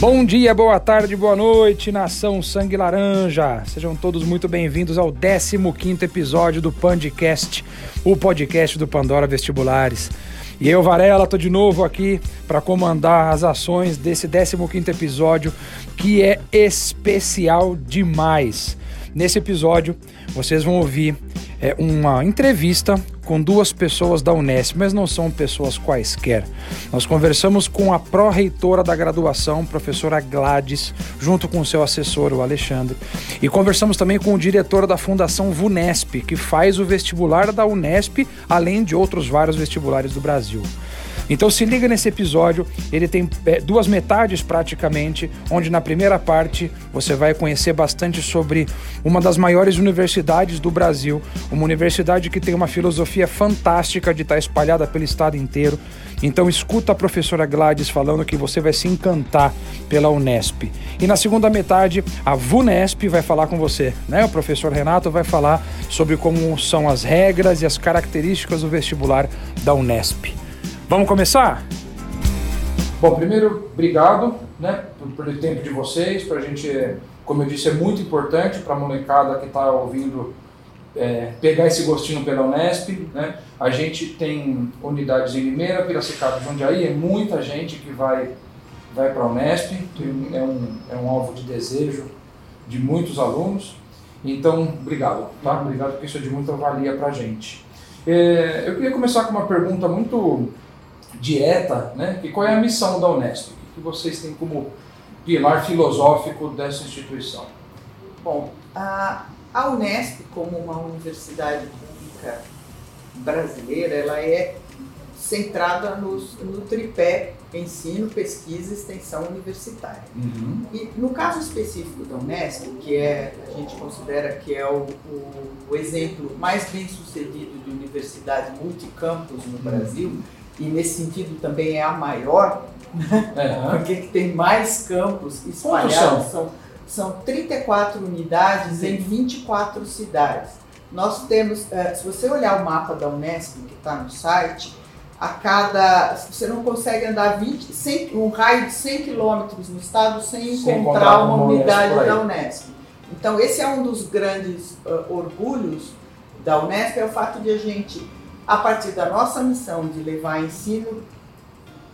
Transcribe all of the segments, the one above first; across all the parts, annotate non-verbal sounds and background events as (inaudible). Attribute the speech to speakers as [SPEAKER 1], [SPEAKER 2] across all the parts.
[SPEAKER 1] Bom dia, boa tarde, boa noite, nação Sangue Laranja. Sejam todos muito bem-vindos ao 15º episódio do Pandcast, o podcast do Pandora Vestibulares. E eu, Varela, tô de novo aqui para comandar as ações desse 15º episódio, que é especial demais. Nesse episódio, vocês vão ouvir é, uma entrevista com duas pessoas da Unesp, mas não são pessoas quaisquer. Nós conversamos com a pró-reitora da graduação, professora Gladys, junto com seu assessor, o Alexandre, e conversamos também com o diretor da Fundação VUNESP, que faz o vestibular da Unesp, além de outros vários vestibulares do Brasil. Então se liga nesse episódio, ele tem é, duas metades praticamente, onde na primeira parte você vai conhecer bastante sobre uma das maiores universidades do Brasil, uma universidade que tem uma filosofia fantástica de estar espalhada pelo estado inteiro. Então escuta a professora Gladys falando que você vai se encantar pela Unesp. E na segunda metade, a VUNESP vai falar com você, né? O professor Renato vai falar sobre como são as regras e as características do vestibular da Unesp. Vamos começar? Bom, primeiro, obrigado né, pelo tempo de vocês. Para a gente, como eu disse, é muito importante para a molecada que está ouvindo é, pegar esse gostinho pela Unesp. Né? A gente tem unidades em Limeira, Piracicaba e Jundiaí, é muita gente que vai, vai para a Unesp, é um, é um alvo de desejo de muitos alunos. Então, obrigado, tá? Obrigado porque isso é de muita valia para a gente. É, eu queria começar com uma pergunta muito dieta, né? E qual é a missão da Unesp? O que vocês têm como pilar filosófico dessa instituição?
[SPEAKER 2] Bom, a, a Unesp, como uma universidade pública brasileira, ela é centrada nos, no tripé ensino, pesquisa e extensão universitária. Uhum. E no caso específico da Unesp, que é a gente considera que é o, o, o exemplo mais bem sucedido de universidade multicampus no uhum. Brasil, e nesse sentido também é a maior, né? (laughs) uhum. porque tem mais campos espalhados. São? são 34 unidades Sim. em 24 cidades. Nós temos, eh, se você olhar o mapa da Unesp que está no site, a cada. Você não consegue andar 20, 100, um raio de 100 quilômetros no estado sem, sem encontrar uma unidade da Unesp. Então, esse é um dos grandes uh, orgulhos da Unesp, é o fato de a gente a partir da nossa missão de levar ensino,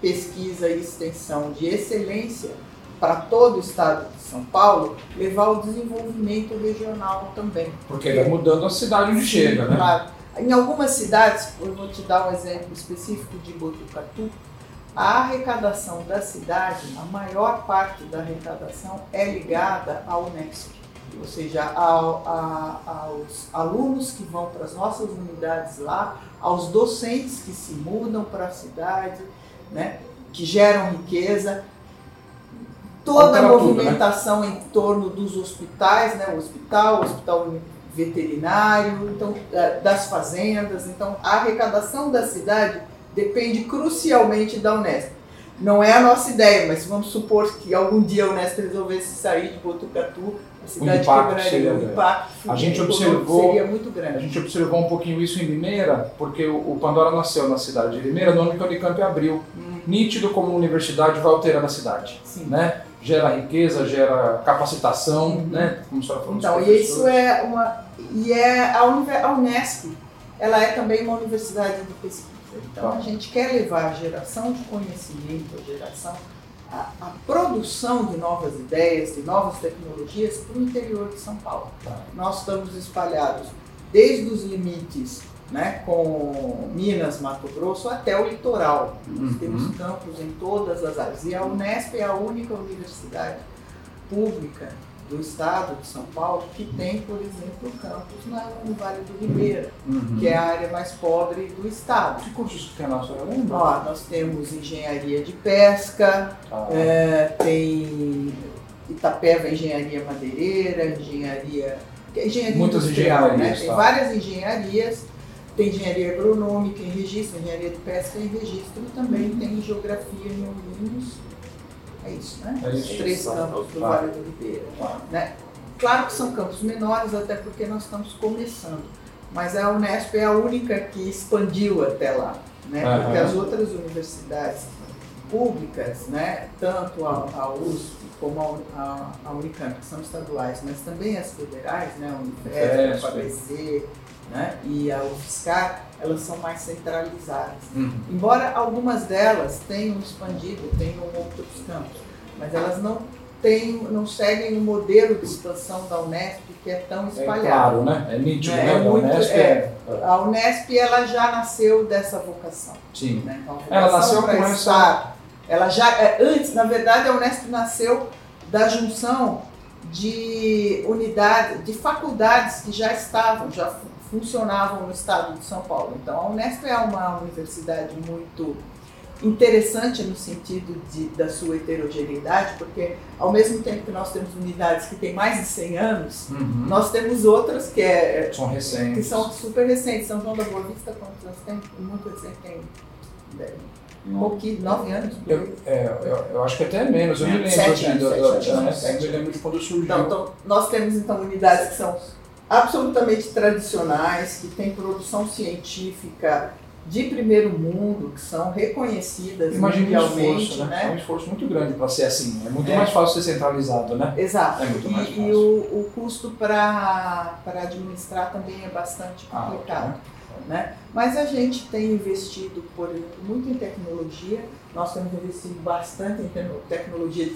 [SPEAKER 2] pesquisa e extensão de excelência para todo o estado de São Paulo, levar o desenvolvimento regional também.
[SPEAKER 1] Porque vai mudando a cidade onde Sim, chega, né?
[SPEAKER 2] Claro. Em algumas cidades, eu vou te dar um exemplo específico de Botucatu, a arrecadação da cidade, a maior parte da arrecadação é ligada ao Unesco ou seja, ao, a, aos alunos que vão para as nossas unidades lá, aos docentes que se mudam para a cidade, né, que geram riqueza, toda a movimentação né? em torno dos hospitais, né, o hospital, o hospital veterinário, então, das fazendas, então a arrecadação da cidade depende crucialmente da Unesp. Não é a nossa ideia, mas vamos supor que algum dia a Unesp resolvesse sair de Botucatu
[SPEAKER 1] o impacto seria
[SPEAKER 2] o impacto
[SPEAKER 1] a gente observou
[SPEAKER 2] seria muito grande.
[SPEAKER 1] A gente observou um pouquinho isso em Limeira, porque o, Pandora nasceu na cidade de Limeira no ano que a Unicamp abriu. Hum. Nítido como a universidade vai alterando a cidade, Sim. né? gera riqueza, gera capacitação, uhum. né?
[SPEAKER 2] Como você falando Então, e isso é uma. E é a, a Unesp, ela é também uma universidade de pesquisa. Então, tá. a gente quer levar a geração de conhecimento, a geração a, a, produção de novas ideias, de novas tecnologias para o interior de São Paulo. Tá. Nós estamos espalhados desde os limites né, com Minas, Mato Grosso, até o litoral. Nós uhum. temos campos em todas as áreas. E a Unesp é a única universidade pública do estado de São Paulo que tem, por exemplo, campus no Vale do Ribeira, uhum. que é a área mais pobre do estado.
[SPEAKER 1] Que cursos tem lá, senhora lembra?
[SPEAKER 2] Ó, nós temos engenharia de pesca, ah. é, tem Itapeva Engenharia Madeireira, engenharia... Engenharia
[SPEAKER 1] Muitas industrial, né?
[SPEAKER 2] Tem tá. várias engenharias, tem engenharia agronômica em registro, engenharia de pesca em registro, também tem geografia em Ourinhos, é isso, né? É isso. Três campos do Vale do Ribeira. Né? Claro que são campos menores, até porque nós estamos começando. Mas a Unesp é a única que expandiu até lá. Né? Uhum. Porque as outras universidades públicas, né? tanto a, a USP como a, a, a, Unicamp, que são estaduais, mas também as federais, né? a Unifesp, a FABC né? e a UFSCar, elas são mais centralizadas. Uhum. Embora algumas delas tenham expandido, tenham outros campos, mas elas não têm, não seguem o modelo de expansão da Unesp que é tão é espalhado. É
[SPEAKER 1] claro, né? É nítido, é, né?
[SPEAKER 2] É muito, Unesp é, é, A Unesp ela já nasceu dessa vocação.
[SPEAKER 1] Sim.
[SPEAKER 2] Né? Então,
[SPEAKER 1] ela nasceu com essa...
[SPEAKER 2] Ela já, é, antes, na verdade, a Unesp nasceu da junção de unidades, de faculdades que já estavam, já funcionavam no estado de São Paulo. Então, a Unesp é uma universidade muito interessante no sentido de, da sua heterogeneidade, porque ao mesmo tempo que nós temos unidades que têm mais de 100 anos, uhum. nós temos outras que, é,
[SPEAKER 1] são recentes.
[SPEAKER 2] que são super recentes. São João da Boa Vista, quantos anos tem? Muito recente, tem um pouquinho, nove anos.
[SPEAKER 1] Eu, é, eu, eu, acho que até menos, eu me lembro.
[SPEAKER 2] Sete anos,
[SPEAKER 1] sete anos, eu me lembro de quando surgiu.
[SPEAKER 2] Então, então, nós temos então unidades que são absolutamente tradicionais, que têm produção científica de primeiro mundo, que são reconhecidas
[SPEAKER 1] Imagina mundialmente. Esforço, né? É um esforço muito grande para ser assim. É muito é. mais fácil ser centralizado, né?
[SPEAKER 2] Exato.
[SPEAKER 1] É
[SPEAKER 2] fácil. E, o, o custo para administrar também é bastante ah, complicado. Ah, né? Mas a gente tem investido, por exemplo, muito em tecnologia. Nós temos investido bastante em tecnologia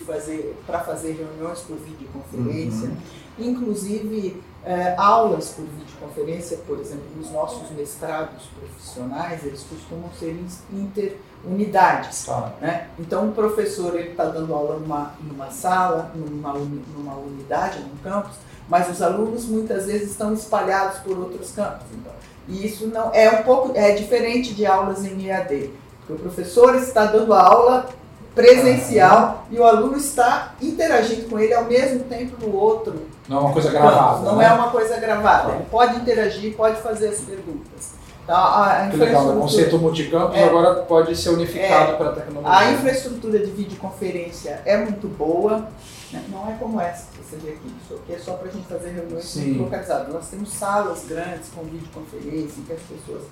[SPEAKER 2] para fazer reuniões por videoconferência. Uhum. Inclusive, é, aulas por videoconferência, por exemplo, nos nossos mestrados profissionais, eles costumam ser interunidades. Ah. Né? Então, o professor está dando aula numa, numa sala, numa, numa unidade, num campus, mas os alunos muitas vezes estão espalhados por outros campos. Então, e isso não é um pouco é diferente de aulas em EAD, porque o professor está dando aula presencial e o aluno está interagindo com ele ao mesmo tempo no outro.
[SPEAKER 1] Não é uma coisa gravada.
[SPEAKER 2] Não, não
[SPEAKER 1] né?
[SPEAKER 2] é uma coisa gravada. Ele pode interagir, pode fazer as perguntas.
[SPEAKER 1] Então, a, que legal, o conceito multicampus é, agora pode ser unificado é, para a tecnologia.
[SPEAKER 2] A infraestrutura de videoconferência é muito boa, né? não é como essa que você vê aqui, isso aqui é só para a gente fazer reuniões localizadas. Nós temos salas grandes com videoconferência em que as pessoas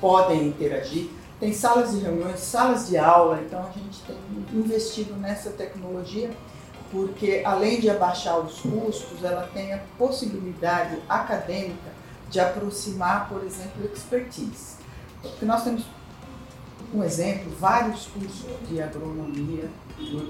[SPEAKER 2] podem interagir tem salas de reuniões, salas de aula, então a gente tem investido nessa tecnologia porque além de abaixar os custos, ela tem a possibilidade acadêmica de aproximar, por exemplo, expertise. Porque nós temos um exemplo, vários cursos de agronomia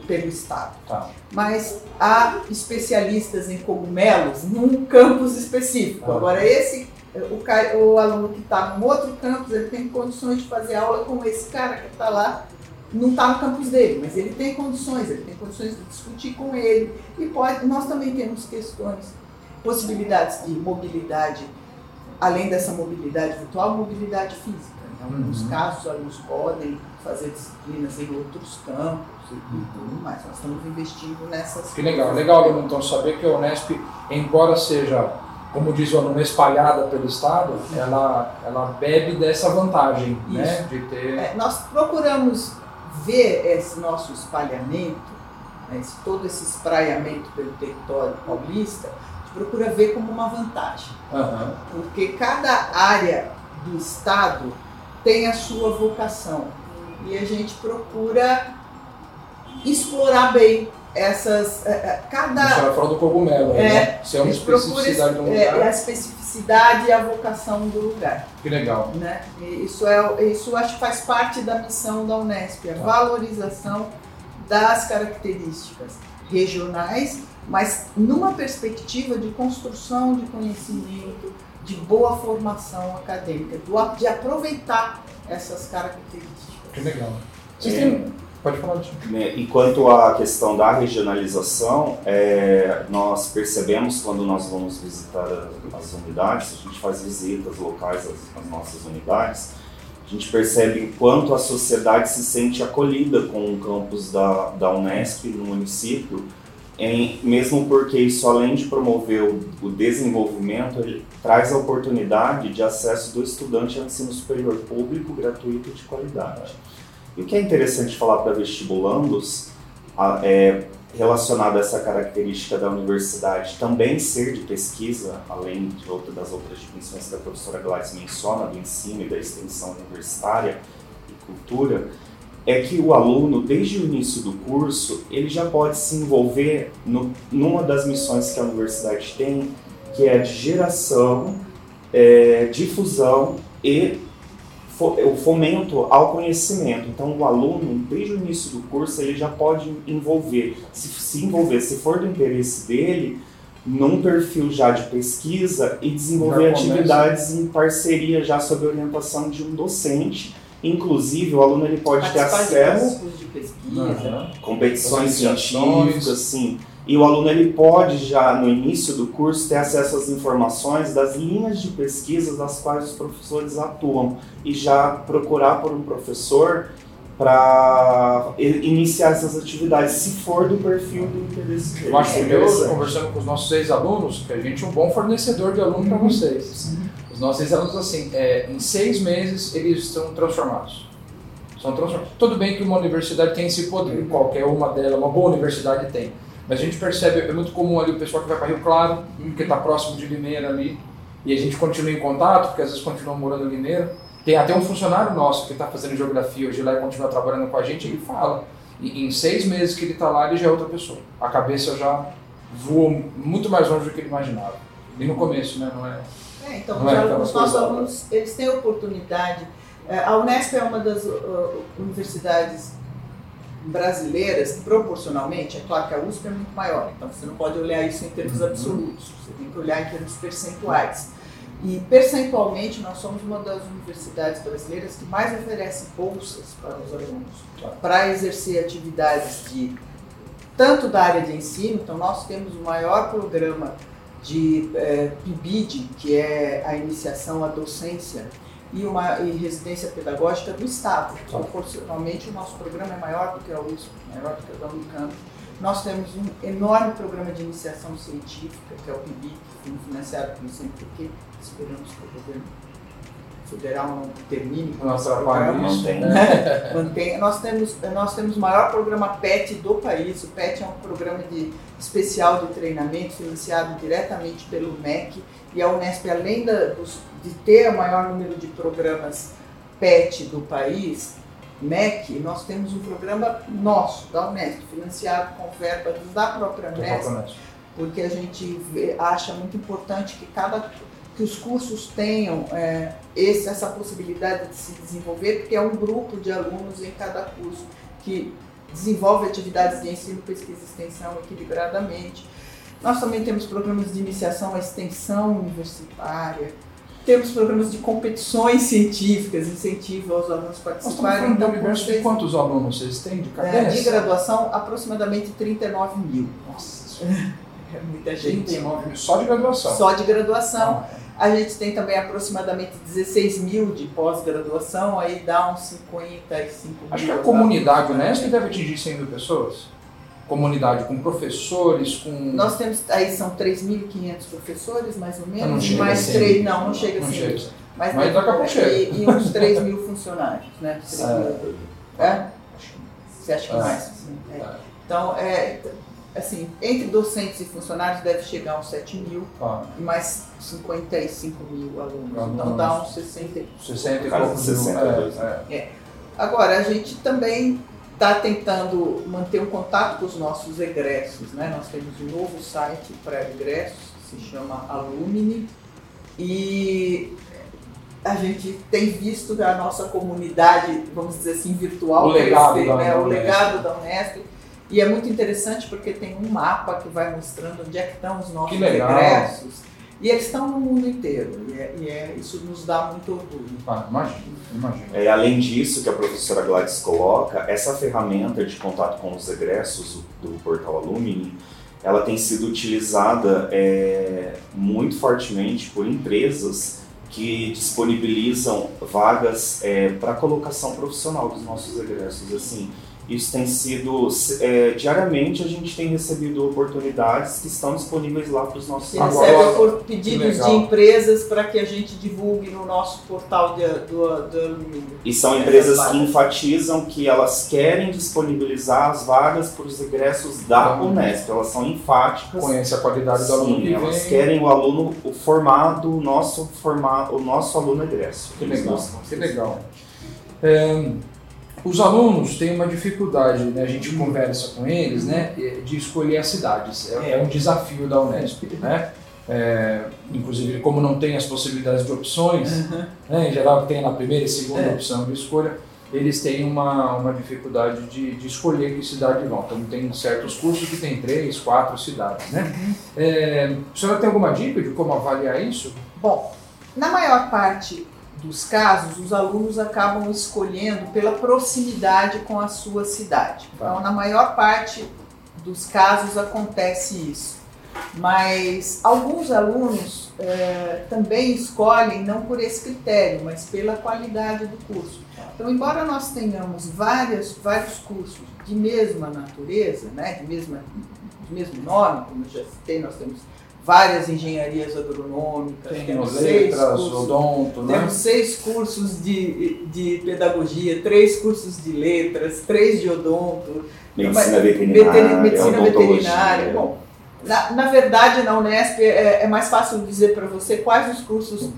[SPEAKER 2] pelo estado. Tá. Mas há especialistas em cogumelos num campus específico. Ah. Agora esse o, o aluno que está no outro campus, ele tem condições de fazer aula com esse cara que está lá, não está no campus dele, mas ele tem condições, ele tem condições de discutir com ele. E pode, nós também temos questões, possibilidades de mobilidade, além dessa mobilidade virtual, mobilidade física. Em alguns uhum. casos, os alunos podem fazer disciplinas em outros campos e, uhum. tudo mais. Nós estamos investindo nessas
[SPEAKER 1] Que legal, legal, então, saber que a Unesp, embora seja como diz o aluno, espalhada pelo Estado, ela, ela bebe dessa vantagem, né, Isso. né? De ter...
[SPEAKER 2] É, nós procuramos ver esse nosso espalhamento, né, esse, todo esse espraiamento pelo território paulista, a gente procura ver como uma vantagem. Uhum. Porque cada área do Estado tem a sua vocação. E a gente procura explorar bem essas. é, é, cada.
[SPEAKER 1] A senhora falou do cogumelo,
[SPEAKER 2] É,
[SPEAKER 1] né? Se é uma especificidade de um
[SPEAKER 2] é, especificidade e a vocação do lugar.
[SPEAKER 1] Que legal.
[SPEAKER 2] Né? E Isso, é, isso acho que faz parte da missão da Unesp, a
[SPEAKER 1] Tá.
[SPEAKER 2] valorização das características regionais, mas numa perspectiva de construção de conhecimento, de boa formação acadêmica, de aproveitar essas características.
[SPEAKER 1] Que legal.
[SPEAKER 3] É.
[SPEAKER 1] Pode falar, Tim.
[SPEAKER 3] Né, E quanto à questão da regionalização, é, nós percebemos quando nós vamos visitar as unidades, a gente faz visitas locais às, às nossas unidades, a gente percebe o quanto a sociedade se sente acolhida com o campus da, da Unesp no município, em, mesmo porque isso, além de promover o, o desenvolvimento, ele traz a oportunidade de acesso do estudante ao ensino superior público, gratuito e de qualidade. E o que é interessante falar para vestibulandos a- é relacionado a essa característica da universidade também ser de pesquisa, além de outra, das outras dimensões que a professora Gladys menciona, do ensino e da extensão universitária e cultura, é que o aluno, desde o início do curso, ele já pode se envolver no, numa das missões que a universidade tem, que é a de geração, é, difusão e o fomento ao conhecimento. Então, o aluno, desde o início do curso, ele já pode envolver, se, se envolver, se for do interesse dele, num perfil já de pesquisa e desenvolver atividades em parceria já sob orientação de um docente. Inclusive, o aluno ele pode ter
[SPEAKER 2] Participar de
[SPEAKER 3] acesso
[SPEAKER 2] grupos de pesquisa.
[SPEAKER 1] Aham.
[SPEAKER 3] competições científicas, assim. E o aluno ele pode já no início do curso ter acesso às informações das linhas de pesquisa das quais os professores atuam e já procurar por um professor para iniciar essas atividades, se for do perfil do interesse dele.
[SPEAKER 1] Eu acho
[SPEAKER 3] É
[SPEAKER 1] que eu, conversando com os nossos ex-alunos, que a gente é um bom fornecedor de aluno para vocês. Os nossos ex-alunos, assim, é, em seis meses eles estão transformados. São transformados. Tudo bem que uma universidade tem esse poder, qualquer uma delas, uma boa universidade tem. Mas a gente percebe, é muito comum ali o pessoal que vai para Rio Claro, que está próximo de Limeira ali, e a gente continua em contato, porque às vezes continuam morando em Limeira. Tem até um funcionário nosso que está fazendo geografia hoje lá e continua trabalhando com a gente, ele fala. E em seis meses que ele está lá, ele já é outra pessoa. A cabeça já voou muito mais longe do que ele imaginava. E no começo, né? Não é...
[SPEAKER 2] É, então,
[SPEAKER 1] Não é
[SPEAKER 2] os nossos alunos eles têm oportunidade. é, A Unesp é uma das uh, universidades brasileiras, proporcionalmente, é claro que a USP é muito maior, então você não pode olhar isso em termos
[SPEAKER 1] Uhum.
[SPEAKER 2] absolutos, você tem que olhar em termos percentuais. E percentualmente nós somos uma das universidades brasileiras que mais oferece bolsas para os alunos, para exercer atividades de tanto da área de ensino, então nós temos o maior programa de eh, PIBID, que é a iniciação à docência, e uma e residência pedagógica do Estado.
[SPEAKER 1] Tá.
[SPEAKER 2] Proporcionalmente, o nosso programa é maior do que a USP, maior do que o da Unicamp. Nós temos um enorme programa de iniciação científica, que é o foi financiado pelo CNPq, esperamos que o governo federal não termine com
[SPEAKER 1] atrapalha
[SPEAKER 2] programa.
[SPEAKER 3] Mantém.
[SPEAKER 1] né?
[SPEAKER 2] mantém. Nós temos, nós temos o maior programa PET do país. O PET é um programa de, especial de treinamento financiado diretamente pelo MEC. E a Unesp, além da, de ter o maior número de programas PET do país, MEC, nós temos um programa nosso, da Unesp, financiado com verba da própria Unesp, porque a gente vê- acha muito importante que cada que os cursos tenham é, esse, essa possibilidade de se desenvolver, porque é um grupo de alunos em cada curso que desenvolve atividades de ensino, pesquisa e extensão equilibradamente. Nós também temos programas de iniciação à extensão universitária, temos programas de competições científicas, incentivo aos alunos
[SPEAKER 1] Nós
[SPEAKER 2] participarem.
[SPEAKER 1] do
[SPEAKER 2] Então,
[SPEAKER 1] universo de
[SPEAKER 2] vocês-
[SPEAKER 1] quantos alunos vocês têm de
[SPEAKER 2] é,
[SPEAKER 1] cabeça?
[SPEAKER 2] de graduação, aproximadamente 39 mil.
[SPEAKER 1] Nossa, (laughs)
[SPEAKER 2] É muita gente.
[SPEAKER 1] 39 mil só de graduação.
[SPEAKER 2] Só de graduação.
[SPEAKER 1] Ah,
[SPEAKER 2] A gente tem também aproximadamente 16 mil de pós-graduação, aí dá uns 55 mil.
[SPEAKER 1] Acho que a comunidade
[SPEAKER 2] alunos.
[SPEAKER 1] Unesp deve atingir 100 mil pessoas. Comunidade com professores, com.
[SPEAKER 2] Nós temos, aí são 3.500 professores, mais ou
[SPEAKER 1] não
[SPEAKER 2] menos,
[SPEAKER 1] chega
[SPEAKER 2] mais
[SPEAKER 1] a 100.
[SPEAKER 2] três, não, não chega a
[SPEAKER 1] Não
[SPEAKER 2] 100
[SPEAKER 1] chega.
[SPEAKER 2] mil. Mas,
[SPEAKER 1] Mas daqui a pouco chega.
[SPEAKER 2] e, e uns 3 mil funcionários, né? (laughs) 3 mil, é? Você acha que
[SPEAKER 1] É.
[SPEAKER 2] mais? Sim, é.
[SPEAKER 1] É.
[SPEAKER 2] Então, é, assim, entre docentes e funcionários deve chegar a uns 7 mil e mais 55 mil alunos. Então dá uns 60 e
[SPEAKER 1] 60 e
[SPEAKER 3] Cara,
[SPEAKER 1] poucos mil.
[SPEAKER 3] 62.
[SPEAKER 1] É, é.
[SPEAKER 2] Agora, a gente também está tentando manter um contato com os nossos egressos. Né? Nós temos um novo site para egressos, que se chama Alumni, e a gente tem visto a nossa comunidade, vamos dizer assim, virtual
[SPEAKER 1] o legado
[SPEAKER 2] crescer,
[SPEAKER 1] da,
[SPEAKER 2] né?
[SPEAKER 1] da
[SPEAKER 2] o
[SPEAKER 1] Unesp.
[SPEAKER 2] legado da Unesp. E é muito interessante porque tem um mapa que vai mostrando onde é que estão os nossos
[SPEAKER 1] Que legal.
[SPEAKER 2] egressos. E eles estão no mundo inteiro. E, é, e é- isso nos dá muito orgulho.
[SPEAKER 1] Ah, imagino, imagino.
[SPEAKER 3] É, além disso, que a professora Gladys coloca, essa ferramenta de contato com os egressos do, do portal Alumni, ela tem sido utilizada é, muito fortemente por empresas que disponibilizam vagas para colocação profissional dos nossos egressos. Assim, isso tem sido é, diariamente a gente tem recebido oportunidades que estão disponíveis lá para os nossos
[SPEAKER 2] recebe por pedidos de empresas para que a gente divulgue no nosso portal de, do, do alumínio.
[SPEAKER 3] E são empresas que enfatizam que elas querem disponibilizar as vagas para os egressos da
[SPEAKER 1] Uhum.
[SPEAKER 3] Unesp. Elas são enfáticas.
[SPEAKER 1] Conhece a qualidade do aluno que
[SPEAKER 3] elas
[SPEAKER 1] vem.
[SPEAKER 3] querem o aluno o formado, o nosso, forma, o nosso aluno egresso.
[SPEAKER 1] Que
[SPEAKER 3] Eles
[SPEAKER 1] legal,
[SPEAKER 3] buscam.
[SPEAKER 1] que legal. É, os alunos têm uma dificuldade, né? a gente conversa com eles, né? de escolher as cidades. É, é um desafio da Unesp, né? É, inclusive, como não tem as possibilidades de opções, né? em geral tem na primeira e segunda
[SPEAKER 2] É.
[SPEAKER 1] opção de escolha, eles têm uma, uma dificuldade de, de escolher que cidade vão. Então, tem certos cursos que tem três, quatro cidades, né? É, a senhora tem alguma dica de como avaliar isso?
[SPEAKER 2] Bom, na maior parte dos casos, os alunos acabam escolhendo pela proximidade com a sua cidade.
[SPEAKER 1] Tá.
[SPEAKER 2] Então, na maior parte dos casos acontece isso. Mas alguns alunos eh, também escolhem não por esse critério, mas pela qualidade do curso. Então, embora nós tenhamos várias, vários cursos de mesma natureza, né, de, mesma, de mesmo nome, como já citei, nós temos várias engenharias agronômicas,
[SPEAKER 1] Tem
[SPEAKER 2] temos seis
[SPEAKER 1] letras,
[SPEAKER 2] cursos
[SPEAKER 1] odonto, né?
[SPEAKER 2] temos seis cursos de, de pedagogia, três cursos de letras, três de odonto,
[SPEAKER 3] Medicina veterinária,
[SPEAKER 2] veterin- medicina
[SPEAKER 3] odontologia.
[SPEAKER 2] veterinária. Bom, na, na verdade, na Unesp é, é mais fácil dizer para você quais os cursos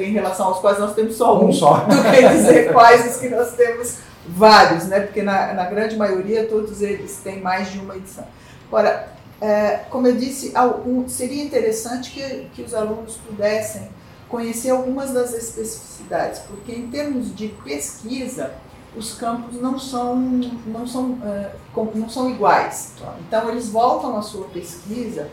[SPEAKER 2] em relação aos quais nós temos só um,
[SPEAKER 1] Um só. (laughs)
[SPEAKER 2] do que dizer quais os que nós temos vários, né? Porque na, na grande maioria todos eles têm mais de uma edição. Agora, é, como eu disse, algum- seria interessante que, que os alunos pudessem conhecer algumas das especificidades, porque em termos de pesquisa, os campos não são, não são, é, não são iguais. Então, eles voltam a sua pesquisa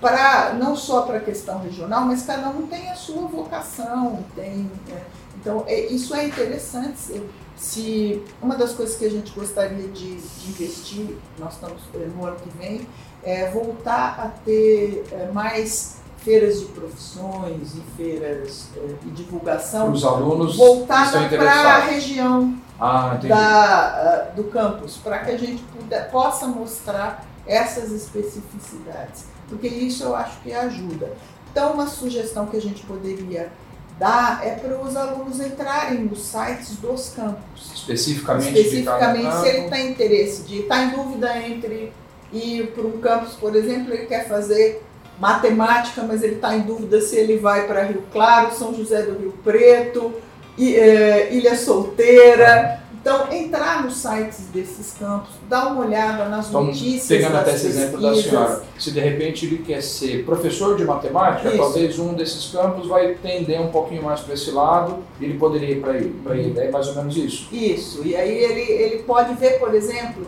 [SPEAKER 2] para não só para a questão regional, mas cada um tem a sua vocação, tem é, então é, isso é interessante. Se, se uma das coisas que a gente gostaria de, de investir, nós estamos no ano que vem, é voltar a ter é, mais feiras de profissões e feiras é, de divulgação
[SPEAKER 1] Os alunos
[SPEAKER 2] voltada para a região
[SPEAKER 1] Ah,
[SPEAKER 2] da, do campus, para que a gente puder- possa mostrar essas especificidades, porque isso eu acho que ajuda. Então, uma sugestão que a gente poderia dar é para os alunos entrarem nos sites dos campos.
[SPEAKER 1] Especificamente,
[SPEAKER 2] Especificamente,
[SPEAKER 1] de cada
[SPEAKER 2] se ele tem interesse de estar em dúvida entre ir para um campus, por exemplo, ele quer fazer matemática, mas ele está em dúvida se ele vai para Rio Claro, São José do Rio Preto, eh, Ilha Solteira. Então, entrar nos sites desses campos, dar uma olhada nas
[SPEAKER 1] Então,
[SPEAKER 2] notícias
[SPEAKER 1] pegando até esse exemplo da senhora, se de repente ele quer ser professor de matemática,
[SPEAKER 2] Isso.
[SPEAKER 1] talvez um desses campos vai tender um pouquinho mais para esse lado ele poderia ir para ele. Para ele. É mais ou menos isso.
[SPEAKER 2] Isso, e aí ele, ele pode ver, por exemplo,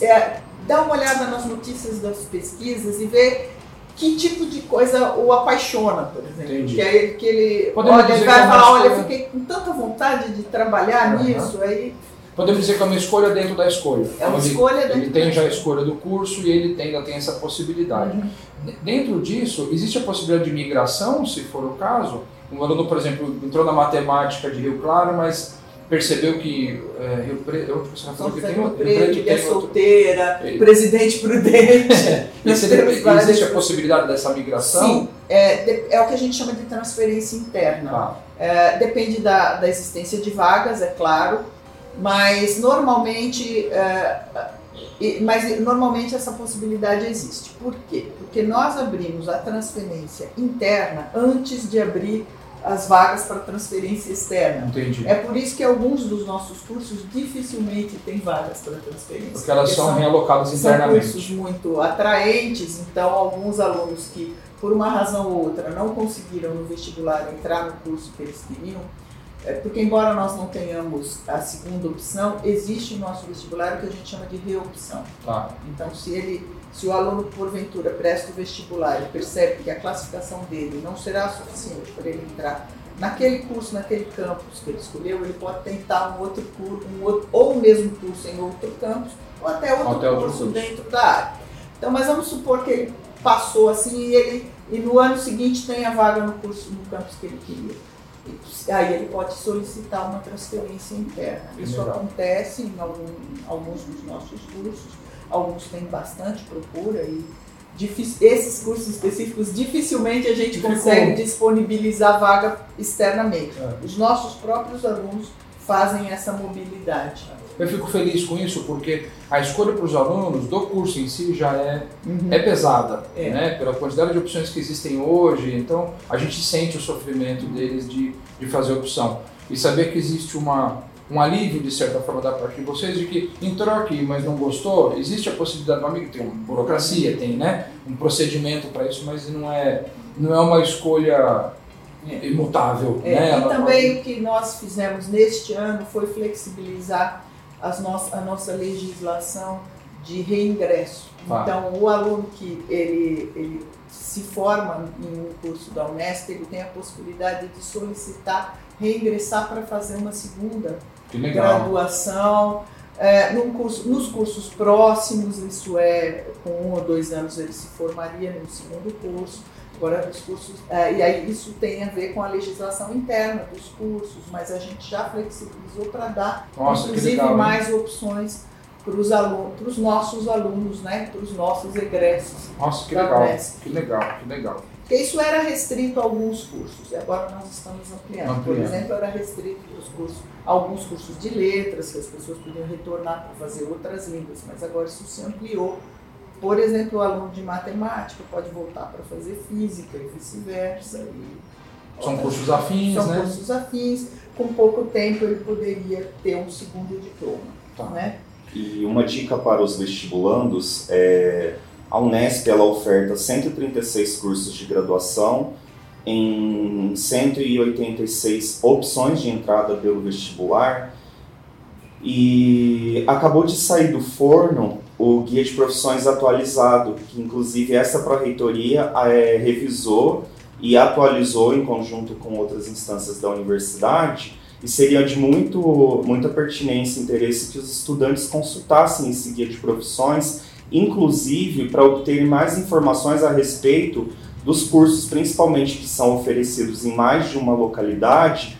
[SPEAKER 2] é, dar uma olhada nas notícias das pesquisas e ver que tipo de coisa o apaixona, por exemplo.
[SPEAKER 1] Entendi.
[SPEAKER 2] Que aí que ele
[SPEAKER 1] Podemos
[SPEAKER 2] olha, ele vai
[SPEAKER 1] é
[SPEAKER 2] falar, olha,
[SPEAKER 1] escolha-
[SPEAKER 2] fiquei com tanta vontade de trabalhar
[SPEAKER 1] Aham.
[SPEAKER 2] nisso, aí
[SPEAKER 1] Podemos dizer que é uma escolha dentro da escolha.
[SPEAKER 2] é uma
[SPEAKER 1] ele-
[SPEAKER 2] escolha
[SPEAKER 1] Ele
[SPEAKER 2] dentro
[SPEAKER 1] tem
[SPEAKER 2] da-
[SPEAKER 1] já a escolha do curso e ele ainda tem essa possibilidade.
[SPEAKER 2] Uhum.
[SPEAKER 1] Dentro disso, existe a possibilidade de migração, se for o caso? Um aluno, por exemplo, entrou na matemática de Rio Claro, mas percebeu que é, Rio Preto, você
[SPEAKER 2] São
[SPEAKER 1] falou que
[SPEAKER 2] José Rio Preto,
[SPEAKER 1] tem outro-
[SPEAKER 2] Solteira, Presidente Prudente. (laughs) Temos várias-
[SPEAKER 1] existe a possibilidade dessa migração?
[SPEAKER 2] Sim, é, é o que a gente chama de transferência interna.
[SPEAKER 1] Tá.
[SPEAKER 2] É, depende da, da existência de vagas, é claro, mas normalmente, é, mas normalmente essa possibilidade existe. Por quê? Porque nós abrimos a transferência interna antes de abrir as vagas para transferência externa.
[SPEAKER 1] Entendi.
[SPEAKER 2] É por isso que alguns dos nossos cursos dificilmente têm vagas para transferência.
[SPEAKER 1] Porque elas são,
[SPEAKER 2] são
[SPEAKER 1] realocadas
[SPEAKER 2] São
[SPEAKER 1] internamente.
[SPEAKER 2] cursos muito atraentes, então alguns alunos que, por uma razão ou outra, não conseguiram no vestibular entrar no curso que eles queriam, é, porque embora nós não tenhamos a segunda opção, existe no nosso vestibular o que a gente chama de reopção.
[SPEAKER 1] Tá.
[SPEAKER 2] Então, se ele, se o aluno porventura presta o vestibular e percebe que a classificação dele não será suficiente para ele entrar naquele curso, naquele campus que ele escolheu, ele pode tentar um outro curso, um outro, ou o mesmo curso em outro campus, ou até outro,
[SPEAKER 1] Até outro
[SPEAKER 2] curso,
[SPEAKER 1] curso.
[SPEAKER 2] dentro da área. Então, mas vamos supor que ele passou assim e ele e no ano seguinte tem a vaga no curso no campus que ele queria. E Aí ele pode solicitar uma transferência interna. Isso
[SPEAKER 1] Legal.
[SPEAKER 2] acontece em algum- alguns dos nossos cursos, alguns têm bastante procura e esses cursos específicos dificilmente a gente consegue disponibilizar vaga externamente.
[SPEAKER 1] É.
[SPEAKER 2] Os nossos próprios alunos fazem essa mobilidade.
[SPEAKER 1] Eu fico feliz com isso porque a escolha para os alunos do curso em si já é,
[SPEAKER 2] Uhum.
[SPEAKER 1] é pesada,
[SPEAKER 2] É.
[SPEAKER 1] né? Pela quantidade de opções que existem hoje, então a gente sente o sofrimento deles de, de fazer opção. E saber que existe uma, um alívio, de certa forma, da parte de vocês, de que entrou aqui, mas não gostou, existe a possibilidade, meu amigo, tem uma burocracia, tem né, um procedimento para isso, mas não é, não é uma escolha
[SPEAKER 2] É.
[SPEAKER 1] imutável.
[SPEAKER 2] É,
[SPEAKER 1] né?
[SPEAKER 2] e
[SPEAKER 1] Ela
[SPEAKER 2] também o que nós fizemos neste ano foi flexibilizar as nossa, a nossa legislação de reingresso.
[SPEAKER 1] Tá.
[SPEAKER 2] Então, o aluno que ele, ele se forma em um curso da Unesp, ele tem a possibilidade de solicitar reingressar para fazer uma segunda. Graduação. É, curso, nos cursos próximos, isso é, com um ou dois anos ele se formaria no segundo curso. Agora, os cursos, é, e aí isso tem a ver com a legislação interna dos cursos, mas a gente já flexibilizou para dar,
[SPEAKER 1] Nossa,
[SPEAKER 2] inclusive,
[SPEAKER 1] legal,
[SPEAKER 2] mais opções para os alunos, para os nossos alunos, né, para os nossos egressos.
[SPEAKER 1] Nossa, que legal. Que legal, que legal.
[SPEAKER 2] Porque isso era restrito a alguns cursos, e agora nós estamos ampliando. Por
[SPEAKER 1] Ampliando.
[SPEAKER 2] exemplo, era restrito os cursos, alguns cursos de letras, que as pessoas podiam retornar para fazer outras línguas, mas agora isso se ampliou. Por exemplo, o aluno de matemática pode voltar para fazer física e vice-versa. e-
[SPEAKER 1] São cursos afins,
[SPEAKER 2] São
[SPEAKER 1] né?
[SPEAKER 2] cursos afins, com pouco tempo ele poderia ter um segundo diploma.
[SPEAKER 1] Tá.
[SPEAKER 2] Né?
[SPEAKER 3] E uma dica para os vestibulandos é a Unesp ela oferta 136 cursos de graduação em 186 opções de entrada pelo vestibular. E acabou de sair do forno o guia de profissões atualizado, que inclusive essa pró-reitoria é, revisou e atualizou em conjunto com outras instâncias da universidade. E seria de muito, muita pertinência e interesse que os estudantes consultassem esse guia de profissões, inclusive para obterem mais informações a respeito dos cursos, principalmente que são oferecidos em mais de uma localidade.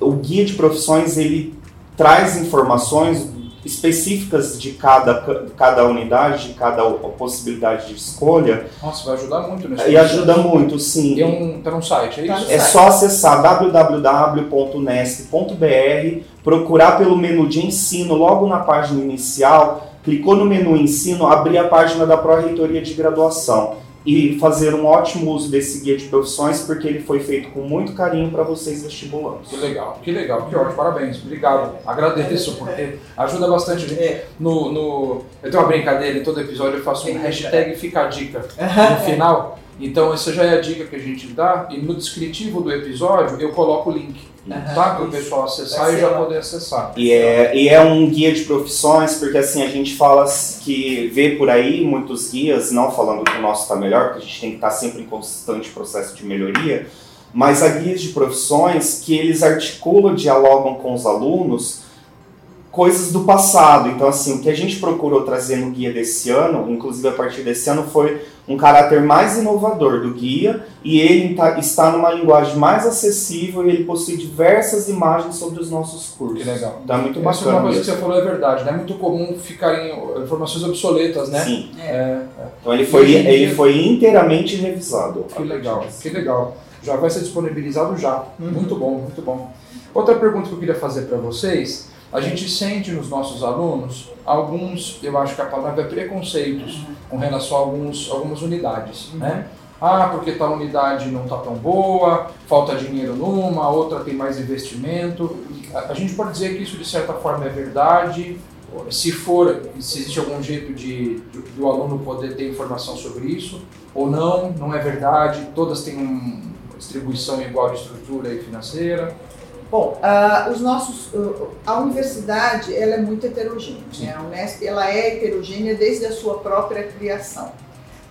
[SPEAKER 3] O guia de profissões ele traz informações específicas de cada, cada unidade, de cada possibilidade de escolha,
[SPEAKER 1] Nossa, vai ajudar muito nesse
[SPEAKER 3] e ajuda muito, sim.
[SPEAKER 1] Tem um, tá num site, é isso?
[SPEAKER 3] É só acessar www.unesp.br, procurar pelo menu de ensino logo na página inicial, clicou no menu ensino, abrir a página da Pró-Reitoria de Graduação e fazer um ótimo uso desse guia de profissões, porque ele foi feito com muito carinho para vocês vestibulandos.
[SPEAKER 1] Que legal, que legal, que ótimo, parabéns, obrigado. Agradeço, porque ajuda bastante a gente.
[SPEAKER 2] É.
[SPEAKER 1] No, no, eu tenho uma brincadeira, em todo episódio eu faço um hashtag fica a dica no final. (laughs) Então essa já é a dica que a gente dá e no descritivo do episódio eu coloco o link, tá? Para o pessoal acessar e já poder acessar.
[SPEAKER 3] E é, e é um guia de profissões, porque assim, a gente fala que vê por aí muitos guias, não falando que o nosso está melhor, porque a gente tem que estar sempre em constante processo de melhoria, mas há guias de profissões que eles articulam, dialogam com os alunos coisas do passado. Então, assim, o que a gente procurou trazer no guia desse ano, inclusive a partir desse ano, foi um caráter mais inovador do guia e ele tá- está numa linguagem mais acessível e ele possui diversas imagens sobre os nossos cursos.
[SPEAKER 1] Que legal.
[SPEAKER 3] Tá muito
[SPEAKER 1] Essa é uma
[SPEAKER 3] bacana
[SPEAKER 1] coisa que
[SPEAKER 3] mesmo.
[SPEAKER 1] você falou é verdade, não é muito comum ficarem informações obsoletas, né?
[SPEAKER 3] Sim.
[SPEAKER 2] É.
[SPEAKER 1] É,
[SPEAKER 3] Então ele foi,
[SPEAKER 1] dia-
[SPEAKER 3] ele foi inteiramente revisado.
[SPEAKER 1] Que legal, que legal. Já vai ser disponibilizado já.
[SPEAKER 2] Uhum.
[SPEAKER 1] Muito bom, muito bom. Outra pergunta que eu queria fazer para vocês, a gente sente nos nossos alunos alguns, eu acho que a palavra é preconceitos com relação a alguns, algumas unidades, né? Ah, porque tal unidade não está tão boa, falta dinheiro numa, outra tem mais investimento. A, a gente pode dizer que isso de certa forma é verdade. Se for, se existe algum jeito de, de do aluno poder ter informação sobre isso, ou não, não é verdade, todas têm uma distribuição igual de estrutura e financeira.
[SPEAKER 2] Bom, uh, os nossos, uh, a universidade ela é muito heterogênea. Né? A Unesp ela é heterogênea desde a sua própria criação.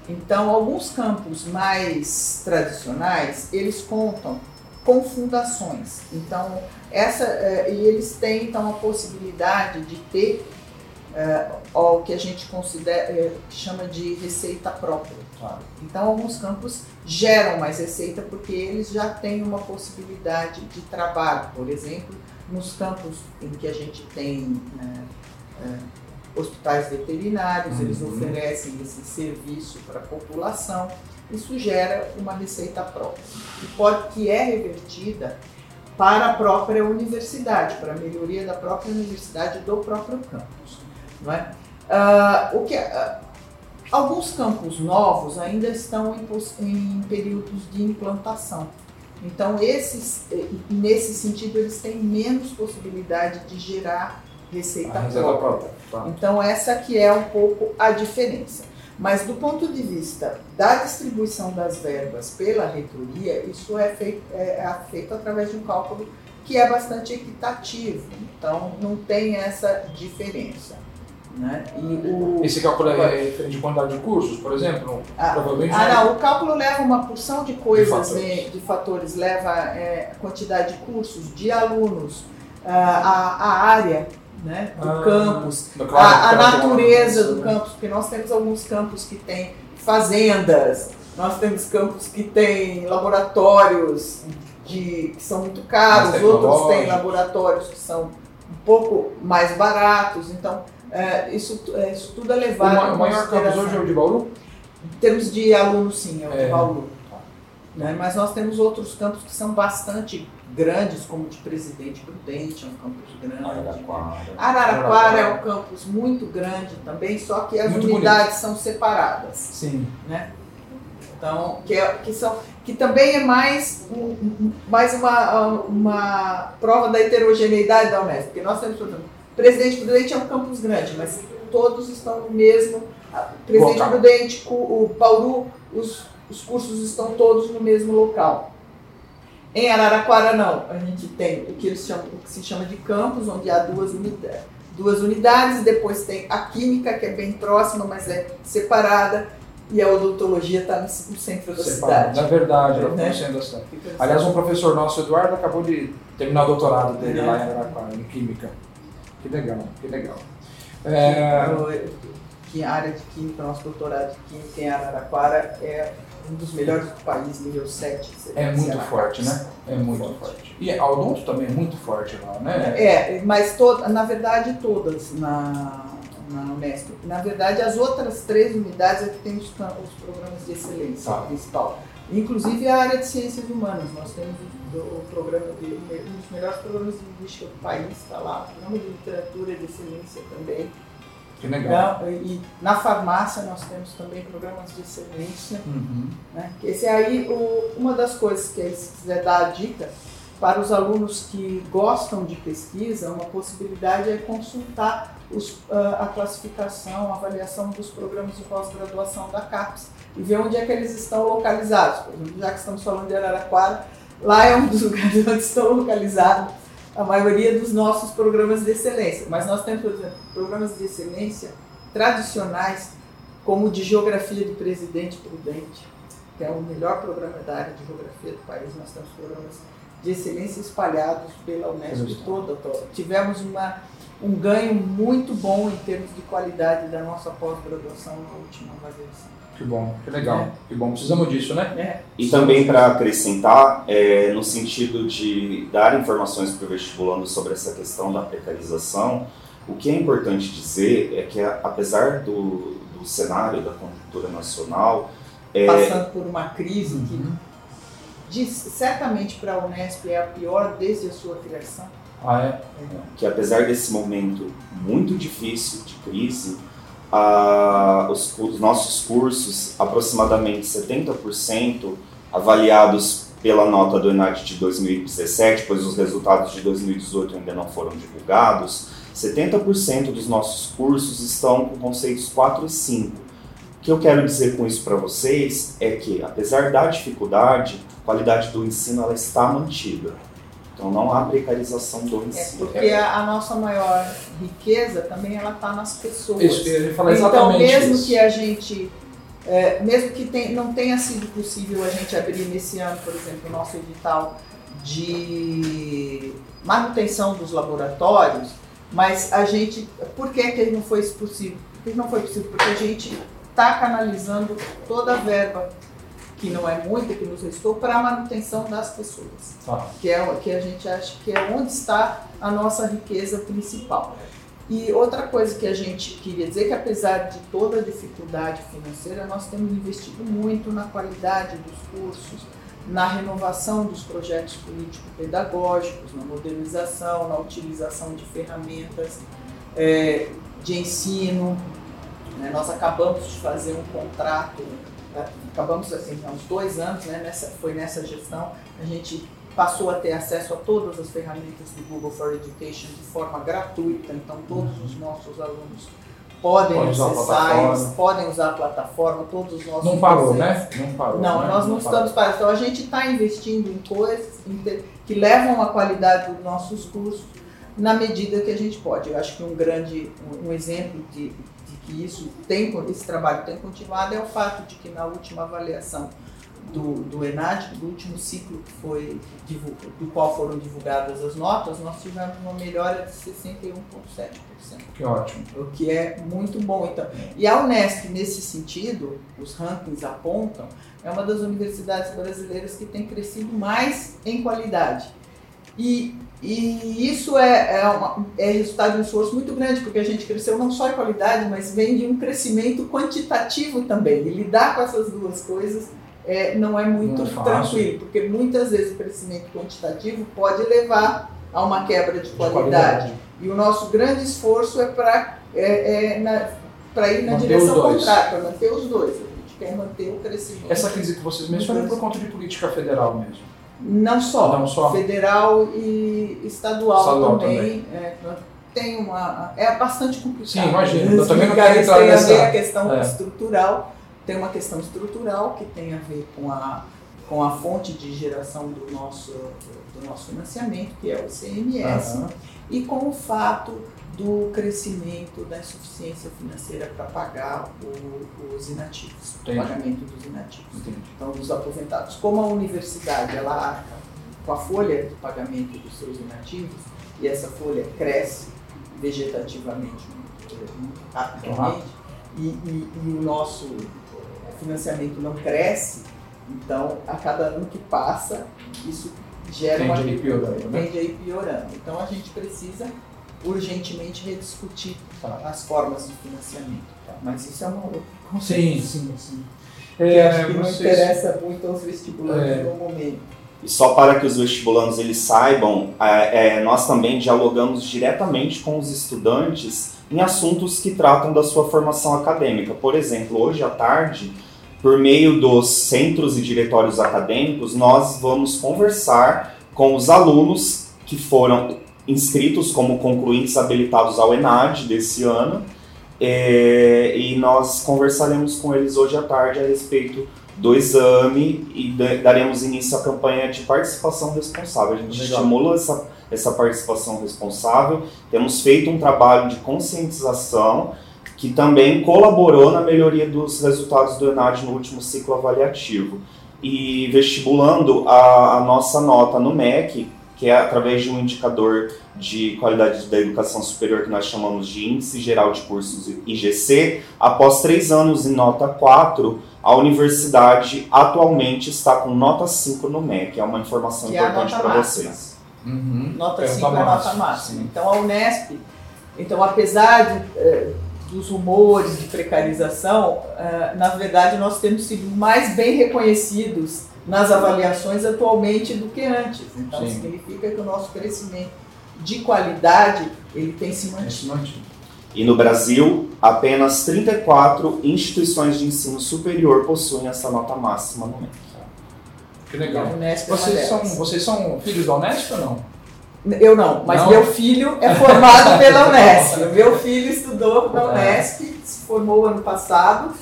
[SPEAKER 2] Então, alguns campos mais tradicionais eles contam com fundações. Então, essa uh, e eles têm então a possibilidade de ter o que a gente considera chama de receita própria. Claro. Então, alguns campos geram mais receita porque eles já têm uma possibilidade de trabalho. Por exemplo, nos campos em que a gente tem é, é, hospitais veterinários, uhum. eles oferecem esse serviço para a população. Isso gera uma receita própria, que, pode, que é revertida para a própria universidade, para a melhoria da própria universidade do próprio campus. Não é? Uh, o que, uh, Alguns campos novos ainda estão em, em períodos de implantação. Então, esses, nesse sentido, eles têm menos possibilidade de gerar receita própria. própria. Tá. Então, essa que é um pouco a diferença. Mas do ponto de vista da distribuição das verbas pela reitoria, isso é feito, é, é feito através de um cálculo que é bastante equitativo. Então, não tem essa diferença. Né? E
[SPEAKER 1] o, Esse cálculo é de quantidade de cursos, por exemplo?
[SPEAKER 2] Ah, Provavelmente ah, não, o cálculo leva uma porção de coisas, de fatores, de fatores leva é, quantidade de cursos, de alunos, a, a área né, do ah, campus, a, a natureza do campus, porque nós temos alguns campos que têm fazendas, nós temos campos que têm laboratórios de, que são muito caros, outros têm laboratórios que são um pouco mais baratos, então é, isso, é, isso tudo é levado.
[SPEAKER 1] O maior campus hoje é o de Bauru?
[SPEAKER 2] Em termos de alunos, sim, é o é. de Bauru. Né? Mas nós temos outros campos que são bastante grandes, como o de Presidente Prudente, é um campus grande. Araraquara. Araraquara é um campus muito grande também, só que as muito unidades bonito. são separadas.
[SPEAKER 1] Sim.
[SPEAKER 2] Né? Então, que, é, que, são, que também é mais, um, mais uma, uma prova da heterogeneidade da Unesp, porque nós temos, por exemplo, Presidente Prudente é um campus grande, mas todos estão no mesmo. Presidente local. Prudente, o Bauru, os, os cursos estão todos no mesmo local. Em Araraquara não, a gente tem o que, eles chamam, o que se chama de campus, onde há duas unidades, duas unidades, depois tem a química, que é bem próxima, mas é separada, e a odontologia está no, centro da Separado. cidade.
[SPEAKER 1] Na verdade, ela né? centro da cidade. Aliás, um professor nosso, Eduardo, acabou de terminar o doutorado dele é. lá em Araraquara, em Química. Que legal, que legal.
[SPEAKER 2] É... Que a área de química, nosso doutorado de química em Araraquara é um dos melhores do país, nível 7.
[SPEAKER 1] É muito forte, né? É muito forte. forte. E a Odonto também é muito forte lá, né?
[SPEAKER 2] É, mas to, na verdade todas na, na Unesp. Na verdade, as outras três unidades é que tem os, os programas de excelência ah. principal. Inclusive a área de ciências humanas. Nós temos o, programa de um dos melhores programas de linguística do país, está lá, programa de literatura de excelência também.
[SPEAKER 1] Que legal.
[SPEAKER 2] Então, e na farmácia nós temos também programas de excelência. Uhum. Né? Esse é aí o, uma das coisas que se quiser dar a dica para os alunos que gostam de pesquisa, uma possibilidade é consultar os, ah, a classificação, a avaliação dos programas de pós-graduação da CAPES e ver onde é que eles estão localizados. Por exemplo, já que estamos falando de Araraquara, lá é um dos (laughs) lugares onde estão localizados a maioria dos nossos programas de excelência. Mas nós temos, por exemplo, programas de excelência tradicionais, como o de Geografia de Presidente Prudente, que é o melhor programa da área de Geografia do país. Nós temos programas de excelência espalhados pela Unesp toda, toda. Tivemos uma, um ganho muito bom em termos de qualidade da nossa pós-graduação na última avaliação.
[SPEAKER 1] Que bom, que legal, é. que bom. Precisamos disso, né?
[SPEAKER 2] É.
[SPEAKER 3] E também para acrescentar, é, no sentido de dar informações para o vestibulando sobre essa questão da precarização, o que é importante dizer é que, apesar do, do cenário da conjuntura nacional.
[SPEAKER 2] É, Passando por uma crise uhum. que, diz, certamente para a Unesp, é a pior desde a sua criação.
[SPEAKER 1] Ah, é?
[SPEAKER 3] Que apesar desse momento muito difícil de crise, a, os, os nossos cursos, aproximadamente 70% avaliados pela nota do ENAD de 2017, pois os resultados de 2018 ainda não foram divulgados, 70% dos nossos cursos estão com conceitos 4 e 5. O que eu quero dizer com isso para vocês é que, apesar da dificuldade, a qualidade do ensino ela está mantida. Então não há precarização do
[SPEAKER 2] É
[SPEAKER 3] ensino.
[SPEAKER 2] porque a, a nossa maior riqueza também ela está nas pessoas.
[SPEAKER 1] Isso, eu ia falar
[SPEAKER 2] então,
[SPEAKER 1] exatamente
[SPEAKER 2] mesmo
[SPEAKER 1] isso.
[SPEAKER 2] que a gente, é, mesmo que tem- não tenha sido possível a gente abrir nesse ano, por exemplo, o nosso edital de manutenção dos laboratórios, mas a gente, por que que não foi isso possível? Por que não foi possível? Porque a gente está canalizando toda a verba, que não é muita, que nos restou, para a manutenção das pessoas
[SPEAKER 1] Tá.
[SPEAKER 2] que é o que a gente acha que é onde está a nossa riqueza principal. E outra coisa que a gente queria dizer que apesar de toda a dificuldade financeira, nós temos investido muito na qualidade dos cursos, na renovação dos projetos político-pedagógicos, na modernização, na utilização de ferramentas eh, de ensino. né? Nós acabamos de fazer um contrato, acabamos assim, há uns dois anos, né? nessa, foi nessa gestão, a gente passou a ter acesso a todas as ferramentas do Google for Education de forma gratuita, então todos os nossos alunos podem
[SPEAKER 1] Pode usar
[SPEAKER 2] acessar, eles podem usar a plataforma, todos os nossos
[SPEAKER 1] Não parou, né? Não parou.
[SPEAKER 2] Não,
[SPEAKER 1] né?
[SPEAKER 2] nós não,
[SPEAKER 1] parou.
[SPEAKER 2] estamos parados. Então a gente está investindo em coisas que levam a qualidade dos nossos cursos na medida que a gente pode. Eu acho que um grande um exemplo de, de que isso tem, esse trabalho tem continuado é o fato de que na última avaliação do, do ENAD, do último ciclo que foi do qual foram divulgadas as notas, nós tivemos uma melhora de 61,7%
[SPEAKER 1] Que ótimo.
[SPEAKER 2] o que é muito bom. Então, e a Unesp, nesse sentido, os rankings apontam, é uma das universidades brasileiras que tem crescido mais em qualidade. E, e isso é, é, uma- é resultado de um esforço muito grande, porque a gente cresceu não só em qualidade, mas vem de um crescimento quantitativo também. E lidar com essas duas coisas é, não é muito
[SPEAKER 1] Não é
[SPEAKER 2] tranquilo, porque muitas vezes o crescimento quantitativo pode levar a uma quebra de
[SPEAKER 1] De
[SPEAKER 2] qualidade. E o nosso grande esforço é para é, é na- ir na
[SPEAKER 1] Manter
[SPEAKER 2] direção contrária, para manter os dois. A gente quer manter o crescimento.
[SPEAKER 1] Essa crise que vocês mencionam é por conta de política federal mesmo.
[SPEAKER 2] Não só,
[SPEAKER 1] Não só.
[SPEAKER 2] federal e estadual,
[SPEAKER 1] Estadual
[SPEAKER 2] também. É, tem uma, é bastante complicado.
[SPEAKER 1] Sim, imagino. Eu também não quero entrar
[SPEAKER 2] tem a ver
[SPEAKER 1] nessa-
[SPEAKER 2] a questão
[SPEAKER 1] é.
[SPEAKER 2] estrutural. Tem uma questão estrutural que tem a ver com a, com a fonte de geração do nosso, do nosso financiamento, que é o CMS.
[SPEAKER 1] Aham.
[SPEAKER 2] e com o fato do crescimento da insuficiência financeira para pagar o- os inativos,
[SPEAKER 1] Entendi.
[SPEAKER 2] o pagamento dos inativos,
[SPEAKER 1] Entendi.
[SPEAKER 2] então dos aposentados. Como a universidade ela arca com a folha de pagamento dos seus inativos e essa folha cresce vegetativamente muito, muito rapidamente e, e- e o nosso financiamento não cresce, então a cada ano que passa isso gera uma
[SPEAKER 1] Tende a ir piorando, né?
[SPEAKER 2] tende a ir piorando. Então a gente precisa urgentemente rediscutir
[SPEAKER 1] Tá.
[SPEAKER 2] as formas de financiamento. Mas isso é uma outra
[SPEAKER 1] Sim, sim, sim.
[SPEAKER 2] que
[SPEAKER 1] É,
[SPEAKER 2] acho que não
[SPEAKER 1] vocês-
[SPEAKER 2] interessa muito aos vestibulantes
[SPEAKER 1] É.
[SPEAKER 2] no momento.
[SPEAKER 3] E só para que os vestibulandos eles saibam, é, é, nós também dialogamos diretamente com os estudantes em assuntos que tratam da sua formação acadêmica. Por exemplo, hoje à tarde, por meio dos centros e diretórios acadêmicos, nós vamos conversar com os alunos que foram inscritos como concluintes habilitados ao ENAD desse ano. é, e nós conversaremos com eles hoje à tarde a respeito do exame e da- daremos início à campanha de participação responsável. A gente
[SPEAKER 1] Legal.
[SPEAKER 3] estimula essa, essa participação responsável, temos feito um trabalho de conscientização que também colaborou na melhoria dos resultados do ENAD no último ciclo avaliativo. E vestibulando a, a nossa nota no MEC, que é através de um indicador de qualidade da educação superior que nós chamamos de Índice Geral de Cursos IGC, após três anos em nota 4, a universidade atualmente está com nota 5 no MEC. É uma informação
[SPEAKER 2] Que é a
[SPEAKER 3] importante
[SPEAKER 2] nota
[SPEAKER 3] para vocês.
[SPEAKER 1] Uhum.
[SPEAKER 2] Nota
[SPEAKER 1] É,
[SPEAKER 2] 5
[SPEAKER 1] tá
[SPEAKER 2] é nota
[SPEAKER 1] máximo,
[SPEAKER 2] máxima.
[SPEAKER 1] sim.
[SPEAKER 2] Então a Unesp, então apesar de, eh, dos rumores de precarização, eh, na verdade nós temos sido mais bem reconhecidos nas avaliações atualmente do que antes. Então
[SPEAKER 1] Sim.
[SPEAKER 2] significa que o nosso crescimento de qualidade ele tem se mantido.
[SPEAKER 3] E no Brasil, apenas 34 instituições de ensino superior possuem essa nota máxima no MEC.
[SPEAKER 1] Que legal.
[SPEAKER 2] É
[SPEAKER 1] Vocês são, vocês são filhos da Unesp ou não?
[SPEAKER 2] Eu não, mas
[SPEAKER 1] Não?
[SPEAKER 2] meu filho é formado (laughs) pela Unesp. meu filho estudou na
[SPEAKER 1] É.
[SPEAKER 2] Unesp, se formou ano passado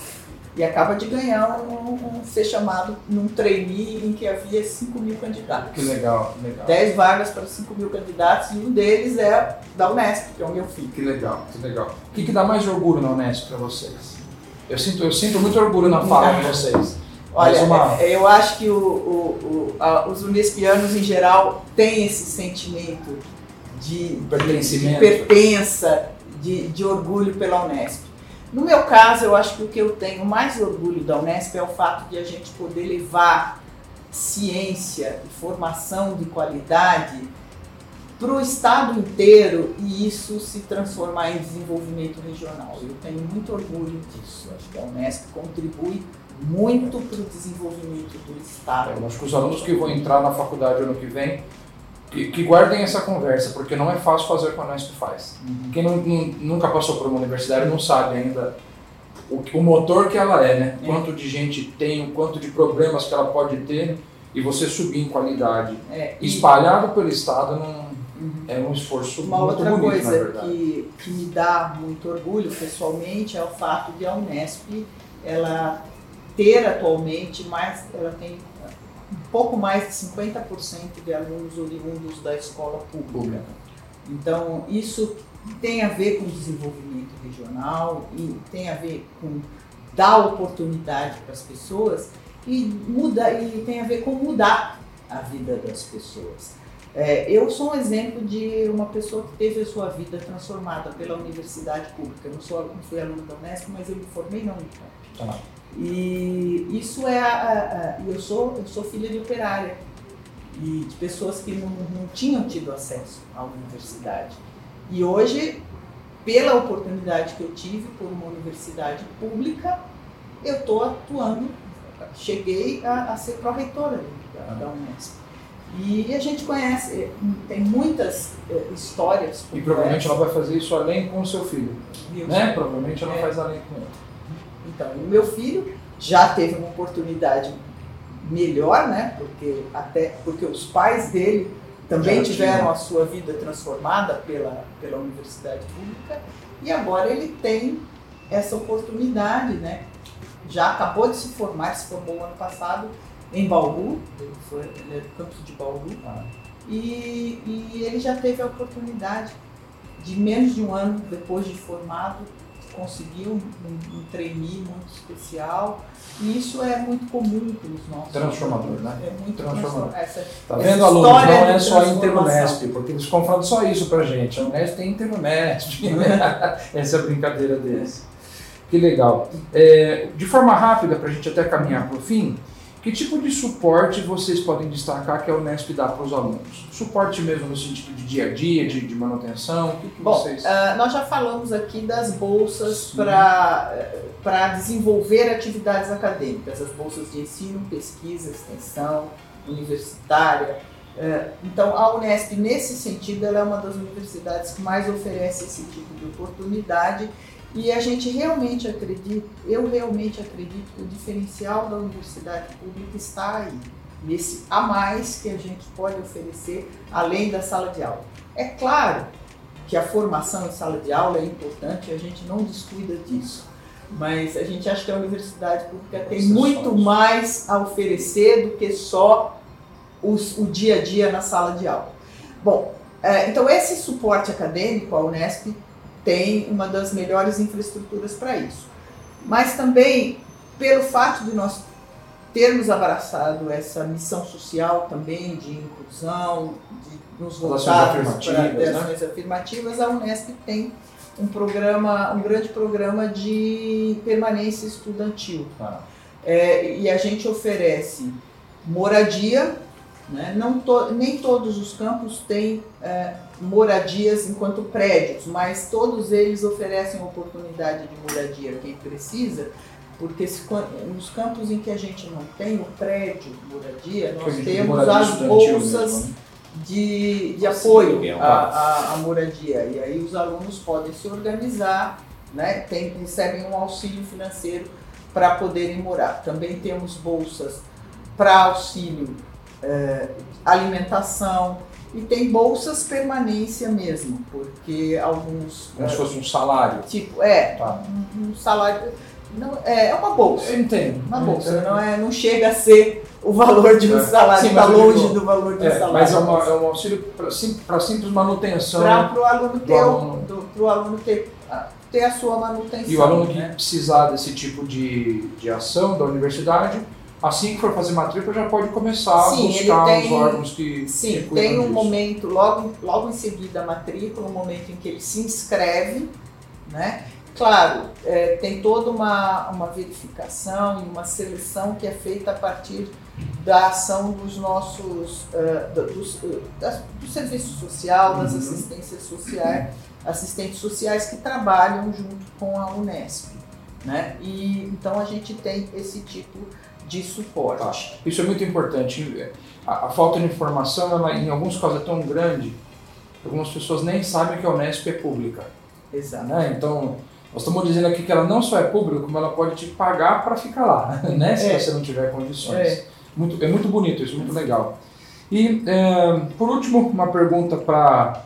[SPEAKER 2] e acaba de ganhar um, um- ser chamado num trainee em que havia 5 mil candidatos.
[SPEAKER 1] Que legal, que legal.
[SPEAKER 2] 10 vagas para 5 mil candidatos e um deles é da Unesp, que é o meu filho.
[SPEAKER 1] Que legal, que legal. O que, que dá mais orgulho na Unesp para vocês? Eu sinto, eu sinto muito orgulho na fala de vocês. (laughs)
[SPEAKER 2] Olha,
[SPEAKER 1] uma-
[SPEAKER 2] é- eu acho que o- o- o- a- os unespianos em geral têm esse sentimento de, de pertença, de, de orgulho pela Unesp. No meu caso, eu acho que o que eu tenho mais orgulho da Unesp é o fato de a gente poder levar ciência e formação de qualidade para o estado inteiro e isso se transformar em desenvolvimento regional. Eu tenho muito orgulho disso. Acho que a Unesp contribui muito para o desenvolvimento do estado.
[SPEAKER 1] Eu acho que os alunos que vão entrar na faculdade ano que vem, que, que guardem essa conversa, porque não é fácil fazer o que a Unesp faz. Quem não- não- nunca passou por uma universidade não sabe ainda o, o motor que ela é, né?
[SPEAKER 2] É.
[SPEAKER 1] Quanto de gente tem, o quanto de problemas que ela pode ter e você subir em qualidade.
[SPEAKER 2] É, e
[SPEAKER 1] Espalhado pelo Estado não,
[SPEAKER 2] Uhum.
[SPEAKER 1] é um esforço
[SPEAKER 2] uma
[SPEAKER 1] muito
[SPEAKER 2] outra
[SPEAKER 1] bonito,
[SPEAKER 2] coisa que, que me dá muito orgulho pessoalmente é o fato de a Unesp ela ter atualmente mais, ela tem pouco mais de 50% de alunos oriundos da escola pública. Então, isso tem a ver com desenvolvimento regional e tem a ver com dar oportunidade para as pessoas e muda e tem a ver com mudar a vida das pessoas. É, eu sou um exemplo de uma pessoa que teve a sua vida transformada pela universidade pública. Eu não, sou, não fui aluno da Unesp, mas eu me formei na Unicamp.
[SPEAKER 1] Tá.
[SPEAKER 2] E isso é a, a- eu sou eu sou filha de operária e de pessoas que não, não tinham tido acesso à universidade. E hoje, pela oportunidade que eu tive por uma universidade pública, eu estou atuando. Cheguei a, a ser pró-reitora da, da Unesp. E a gente conhece, eh, tem muitas eh, histórias.
[SPEAKER 1] E provavelmente ela vai fazer isso além com o seu filho.
[SPEAKER 2] Viu?
[SPEAKER 1] Né? Provavelmente ela
[SPEAKER 2] É.
[SPEAKER 1] faz além com ele.
[SPEAKER 2] Então, o meu filho já teve uma oportunidade melhor, né? Porque até porque os pais dele também tiveram a sua vida transformada pela, pela universidade pública e agora ele tem essa oportunidade, né? Já acabou de se formar, se formou ano passado em Bauru, ele, foi, ele é do campus de Bauru, e, e ele já teve a oportunidade de menos de um ano depois de formado conseguir um, um, trainee muito especial e isso é muito comum para os nossos
[SPEAKER 1] Transformador, né?
[SPEAKER 2] é muito
[SPEAKER 1] Transformador.
[SPEAKER 2] essa,
[SPEAKER 1] Tá
[SPEAKER 2] Essa
[SPEAKER 1] vendo, alunos? Não é só. Interunesp, porque eles falando só isso pra gente. A Unesp tem Interunesp. (laughs) Essa é a brincadeira deles. Que legal. É, de forma rápida, pra gente até caminhar pro fim, que tipo de suporte vocês podem destacar que a Unesp dá para os alunos? Suporte mesmo no sentido de dia a dia, de, de manutenção? O que, que
[SPEAKER 2] Bom,
[SPEAKER 1] vocês.
[SPEAKER 2] ah, nós já falamos aqui das bolsas para desenvolver atividades acadêmicas, as bolsas de ensino, pesquisa, extensão, universitária. Eh, então, a Unesp, nesse sentido, ela é uma das universidades que mais oferece esse tipo de oportunidade e a gente realmente acredita, eu realmente acredito que o diferencial da universidade pública está aí, nesse a mais que a gente pode oferecer além da sala de aula. É claro que a formação em sala de aula é importante, a gente não descuida disso. Mas a gente acha que a universidade pública tem muito mais a oferecer do que só os- o dia a dia na sala de aula. Bom, é, então esse suporte acadêmico, a Unesp tem uma das melhores infraestruturas para isso. Mas também, pelo fato de nós termos abraçado essa missão social também de inclusão, de nos
[SPEAKER 1] ações
[SPEAKER 2] voltarmos para de
[SPEAKER 1] né?
[SPEAKER 2] ações afirmativas, a Unesp tem um programa, um grande programa de permanência estudantil.
[SPEAKER 1] Ah,
[SPEAKER 2] É, e a gente oferece moradia, né? Não to, nem todos os campos têm é, moradias enquanto prédios, mas todos eles oferecem oportunidade de moradia a quem precisa, porque se, nos campos em que a gente não tem o prédio moradia, nós temos as bolsas
[SPEAKER 1] né?
[SPEAKER 2] de, de apoio à, à, à moradia. E aí os alunos podem se organizar, né? Tem, recebem um auxílio financeiro para poderem morar. Também temos bolsas para auxílio é, alimentação e tem bolsas permanência mesmo, porque alguns.
[SPEAKER 1] Como se fosse um salário.
[SPEAKER 2] Tipo, é, tá. um, um, salário. Não, é, é uma bolsa.
[SPEAKER 1] Eu entendo.
[SPEAKER 2] Uma bolsa, não, é, não chega a ser o valor de um é. salário, está longe digo, do valor de um é, salário.
[SPEAKER 1] Mas é, uma, é um auxílio para sim, simples manutenção.
[SPEAKER 2] Para o aluno ter, aluno. Do, pro aluno ter, ter a sua manutenção.
[SPEAKER 1] E o aluno que né? precisar desse tipo de, de ação da universidade assim que for fazer matrícula já pode começar sim, a buscar tem, os órgãos que
[SPEAKER 2] Sim,
[SPEAKER 1] que
[SPEAKER 2] tem um
[SPEAKER 1] disso.
[SPEAKER 2] momento, logo, logo em seguida a matrícula, um momento em que ele se inscreve, né? Claro, é, tem toda uma, uma verificação e uma seleção que é feita a partir da ação dos nossos, uh, dos, uh, das, do serviço social, das uhum. assistências sociais, assistentes sociais que trabalham junto com a Unesp. Né? E, então a gente tem esse tipo de suporte. Tá.
[SPEAKER 1] Isso é muito importante. A, a, falta de informação, ela, em alguns casos, é tão grande que algumas pessoas nem sabem que a Unesp é pública.
[SPEAKER 2] Exato.
[SPEAKER 1] Né? Então, nós estamos dizendo aqui que ela não só é pública, como ela pode te pagar para ficar lá, (laughs) né? se é. você não tiver condições. É. Muito, é muito bonito isso, muito legal. E, é, por último, uma pergunta para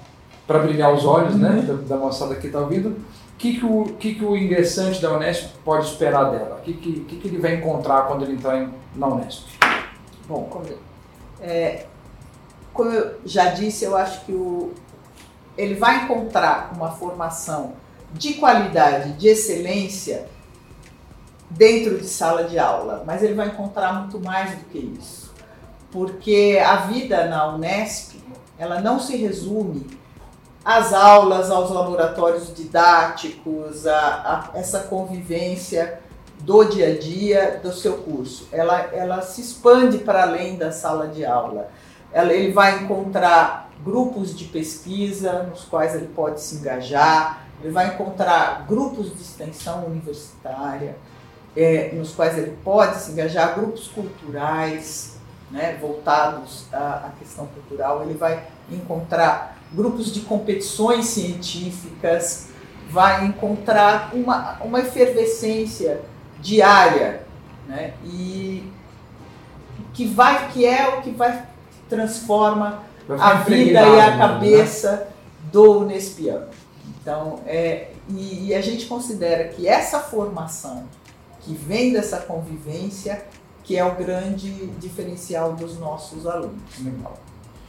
[SPEAKER 1] brilhar os olhos né, uhum. da, da moçada que está ouvindo que, que, o, que, que o ingressante da Unesp pode esperar dela? O que, que, que, ele vai encontrar quando ele entrar em, na Unesp?
[SPEAKER 2] Bom, como, é, como eu já disse, eu acho que o, ele vai encontrar uma formação de qualidade, de excelência dentro de sala de aula, mas ele vai encontrar muito mais do que isso, porque a vida na Unesp ela não se resume às aulas, aos laboratórios didáticos, a, a, essa convivência do dia a dia do seu curso. Ela, ela se expande para além da sala de aula. Ela, ele vai encontrar grupos de pesquisa nos quais ele pode se engajar, ele vai encontrar grupos de extensão universitária é, nos quais ele pode se engajar, grupos culturais né, voltados à, à questão cultural, ele vai encontrar grupos de competições científicas, vai encontrar uma, uma efervescência diária, né? E que vai que é o que vai transforma a vida e a né? cabeça né? do Unespiano. Então, é, e, e, a gente considera que essa formação que vem dessa convivência que é o grande diferencial dos nossos alunos.
[SPEAKER 1] Legal.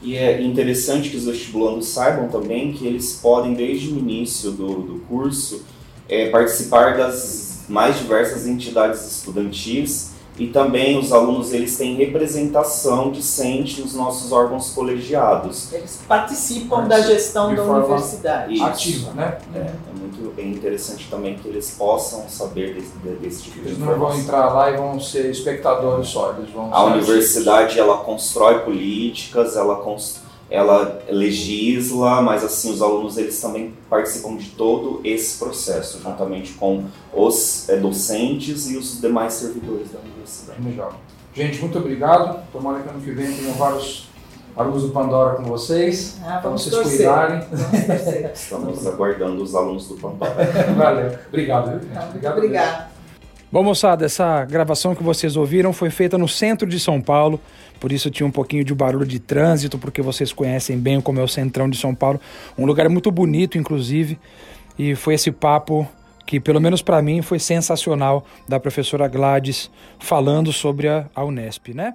[SPEAKER 3] E é interessante que os vestibulandos saibam também que eles podem, desde o início do, do curso, é, participar das mais diversas entidades estudantis e também os alunos eles têm representação discente nos nossos órgãos colegiados.
[SPEAKER 2] Eles participam da gestão da universidade.
[SPEAKER 1] Isso. Ativa, né?
[SPEAKER 3] É, é muito é interessante também que eles possam saber desse, desse tipo
[SPEAKER 1] eles
[SPEAKER 3] de
[SPEAKER 1] informação. Eles não vão entrar lá e vão ser espectadores só, eles vão
[SPEAKER 3] A universidade ela constrói políticas, ela constrói ela legisla, mas assim os alunos eles também participam de todo esse processo, juntamente com os é, docentes e os demais servidores da universidade.
[SPEAKER 1] Legal. Gente, muito obrigado. Tomara que ano que vem tenham vários alunos do Pandora com vocês,
[SPEAKER 2] ah, para
[SPEAKER 1] vocês torcer. cuidarem.
[SPEAKER 3] Estamos aguardando os alunos do Pandora. (laughs)
[SPEAKER 1] Valeu. Obrigado.
[SPEAKER 2] Então, obrigado. Obrigado.
[SPEAKER 1] Bom, moçada, essa gravação que vocês ouviram foi feita no centro de São Paulo, por isso tinha um pouquinho de barulho de trânsito, porque vocês conhecem bem como é o centrão de São Paulo, um lugar muito bonito, inclusive, e foi esse papo que, pelo menos para mim, foi sensacional da professora Gladys falando sobre a, Unesp, né?